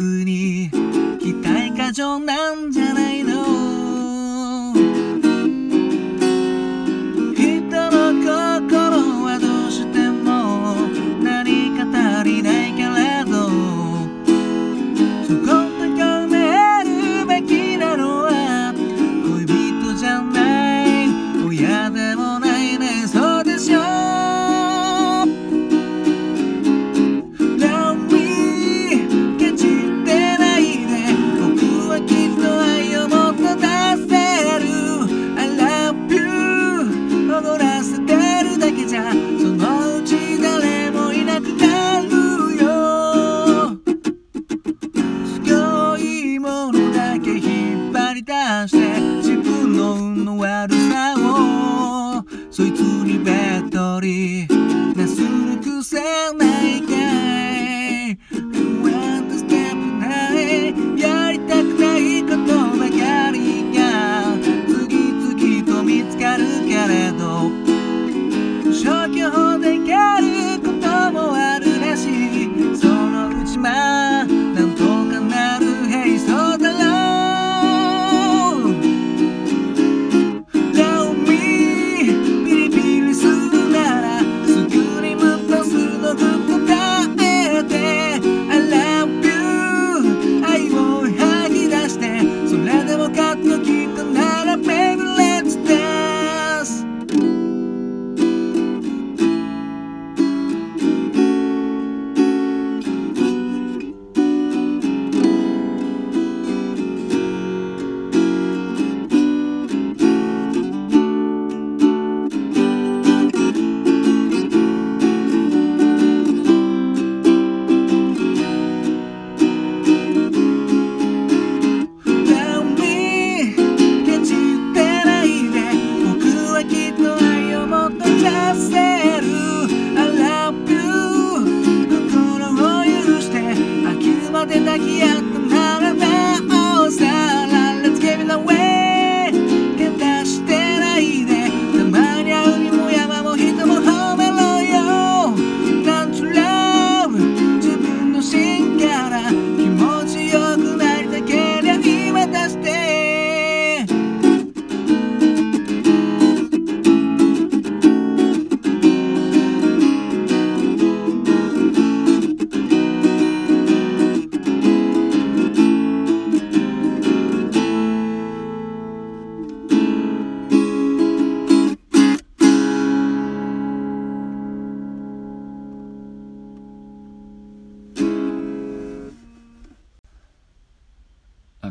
あいつに。期待過剰なんじゃ。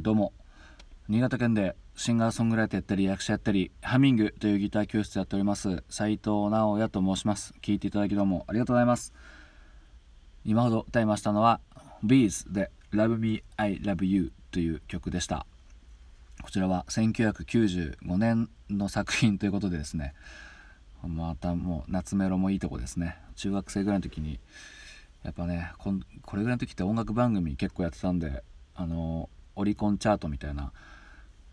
どうも。新潟県でシンガーソングライターやったり役者やったりハミングというギター教室やっております斉藤直也と申します。聞いていただきどうもありがとうございます。今ほど歌いましたのは Bees で Love Me I Love You という曲でした。こちらは1995年の作品ということでですね。またもう夏メロもいいとこですね。中学生ぐらいの時にやっぱねここれぐらいの時って音楽番組結構やってたんであのオリコンチャートみたいな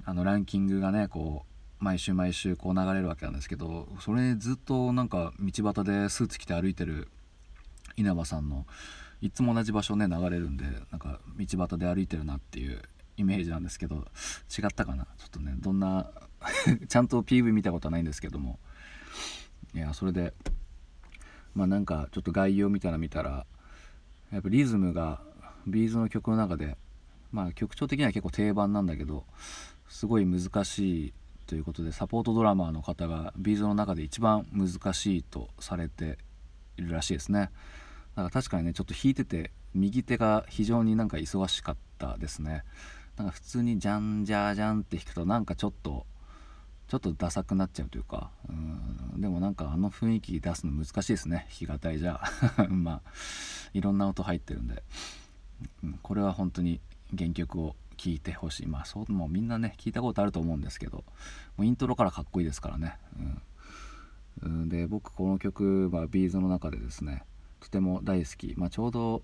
あのランキングがねこう毎週毎週こう流れるわけなんですけどそれずっとなんか道端でスーツ着て歩いてる稲葉さんのいつも同じ場所ね流れるんでなんか道端で歩いてるなっていうイメージなんですけど違ったかな？ちょっとねどんな ちゃんと PV 見たことはないんですけども。いやそれでまあなんかちょっと概要みたいな見たらやっぱリズムが B'zの曲の中でまあ曲調的には結構定番なんだけどすごい難しいということでサポートドラマーの方が B'zの中で一番難しいとされているらしいですね。だから確かにねちょっと弾いてて右手が非常になんか忙しかったですね。なんか普通にジャンジャージャンって弾くとなんかちょっとちょっとダサくなっちゃうというかうん。でもなんかあの雰囲気出すの難しいですね。弾き語りじゃ。まあいろんな音入ってるんで、うん。これは本当に原曲を聴いてほしい。まあそうもうみんなね聞いたことあると思うんですけどもうイントロからかっこいいですからね、うん、で僕この曲はビーズの中でですねとても大好き、まあ、ちょうど思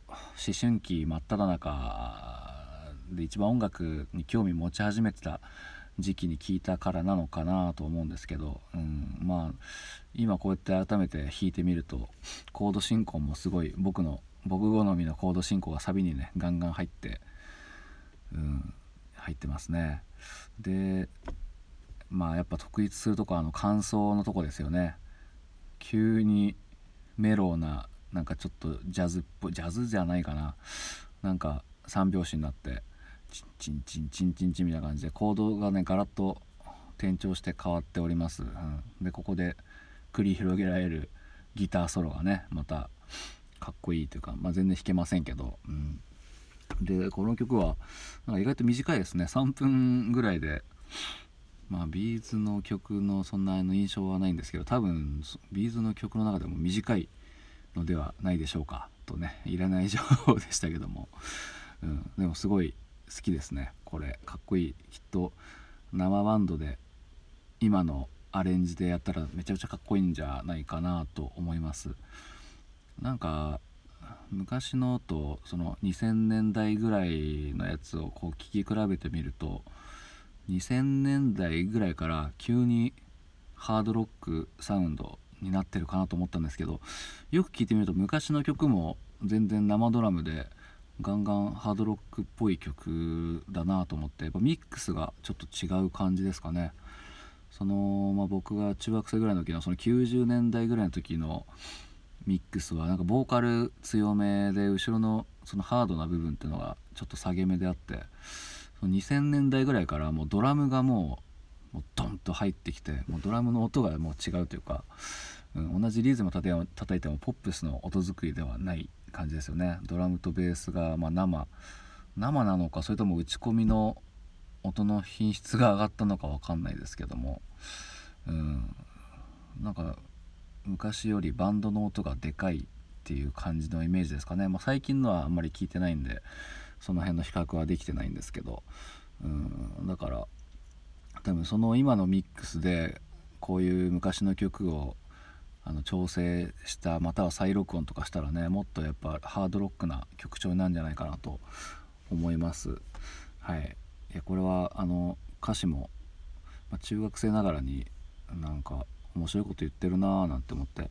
春期真っ只中で一番音楽に興味持ち始めてた時期に聞いたからなのかなと思うんですけど、うん、まあ今こうやって改めて弾いてみるとコード進行もすごい僕の僕好みのコード進行がサビにねガンガン入ってうん入ってますね。でまあやっぱ特筆するとこあの感想のとこですよね。急にメローななんかちょっとジャズっぽいジャズじゃないかな。なんか3拍子になってチンチンチンチンチンチンみたいな感じでコードがねガラッと転調して変わっております、うん、でここで繰り広げられるギターソロがねまたかっこいいというか、まあ、全然弾けませんけど、うん、でこの曲はなんか意外と短いですね。3分ぐらいで。まあ B'zの曲のそんなの印象はないんですけど多分 B'zの曲の中でも短いのではないでしょうかとねいらない情報でしたけども、うん、でもすごい好きですね。これかっこいい。きっと生バンドで今のアレンジでやったらめちゃくちゃかっこいいんじゃないかなと思います。なんか昔のとその2000年代ぐらいのやつをこう聞き比べてみると2000年代ぐらいから急にハードロックサウンドになってるかなと思ったんですけどよく聞いてみると昔の曲も全然生ドラムでガンガンハードロックっぽい曲だなと思ってやっぱミックスがちょっと違う感じですかね。その、まあ、僕が中学生ぐらいの時のその90年代ぐらいの時のミックスはなんかボーカル強めで後ろのそのハードな部分っていうのがちょっと下げ目であってその2000年代ぐらいからもうドラムがもうもうドンと入ってきてもうドラムの音がもう違うというか、うん、同じリズム叩いてもポップスの音作りではない感じですよね。ドラムとベースがま生生なのかそれとも打ち込みの音の品質が上がったのか分かんないですけどもうんなんか昔よりバンドの音がでかいっていう感じのイメージですかね、まあ、最近のはあんまり聞いてないんでその辺の比較はできてないんですけど。うんだから多分その今のミックスでこういう昔の曲をあの調整したまたは再録音とかしたらねもっとやっぱハードロックな曲調なんじゃないかなと思います。はい。いこれはあの歌詞も、まあ、中学生ながらになんか面白いこと言ってるなーなんて思って。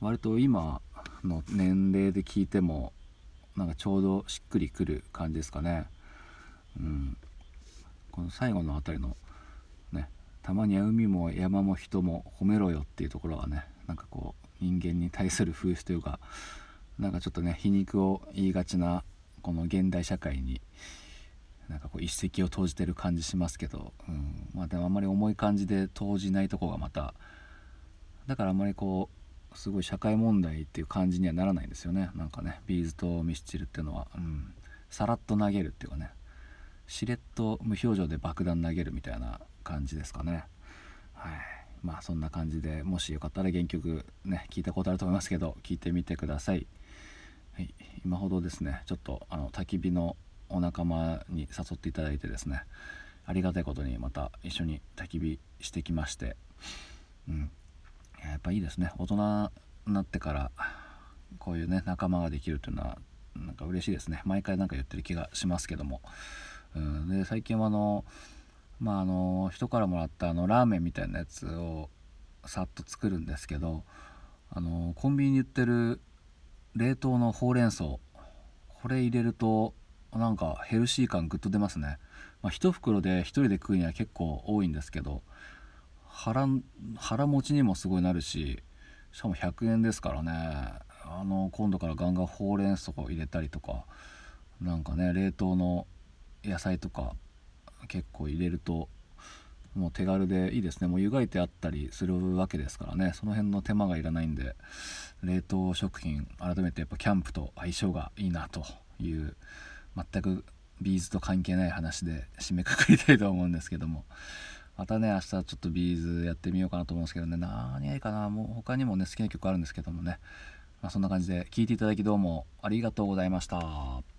割と今の年齢で聞いてもなんかちょうどしっくりくる感じですかね。うん。この最後の辺りのねたまには海も山も人も褒めろよっていうところがねなんかこう人間に対する風刺というかなんかちょっとね皮肉を言いがちなこの現代社会になんかこう一石を投じてる感じしますけど、うん。まあ、でもあんまり重い感じで投じないとこがまただからあんまりこうすごい社会問題っていう感じにはならないんですよね。なんかねビーズとミスチルっていうのは、うん、さらっと投げるっていうかね。しれっと無表情で爆弾投げるみたいな感じですかね。はい。まあそんな感じでもしよかったら原曲ね聞いたことあると思いますけど聞いてみてください、はい、今ほどですねちょっとあの焚き火のお仲間に誘っていただいてですね。ありがたいことにまた一緒に焚き火してきまして。うん。やっぱいいですね。大人になってからこういうね仲間ができるというのはなんか嬉しいですね。毎回なんか言ってる気がしますけども、うん、で最近はあのまああの人からもらったあのラーメンみたいなやつをさっと作るんですけどあのコンビニに売ってる冷凍のほうれん草これ入れるとなんかヘルシー感ぐっと出ますね、まあ、1袋で1人で食うには結構多いんですけど腹腹持ちにもすごいなるししかも100円ですからね。あの今度からガンガンほうれん草を入れたりとかなんかね冷凍の野菜とか結構入れるともう手軽でいいですね。もう湯がいてあったりするわけですからね。その辺の手間がいらないんで冷凍食品改めてやっぱキャンプと相性がいいなという全く B'zと関係ない話で締めくくりたいと思うんですけども。またね明日ちょっと B'zやってみようかなと思うんですけどね。何がいいかな。もう他にもね好きな曲あるんですけどもね、まあ、そんな感じで聴いていただきどうもありがとうございました。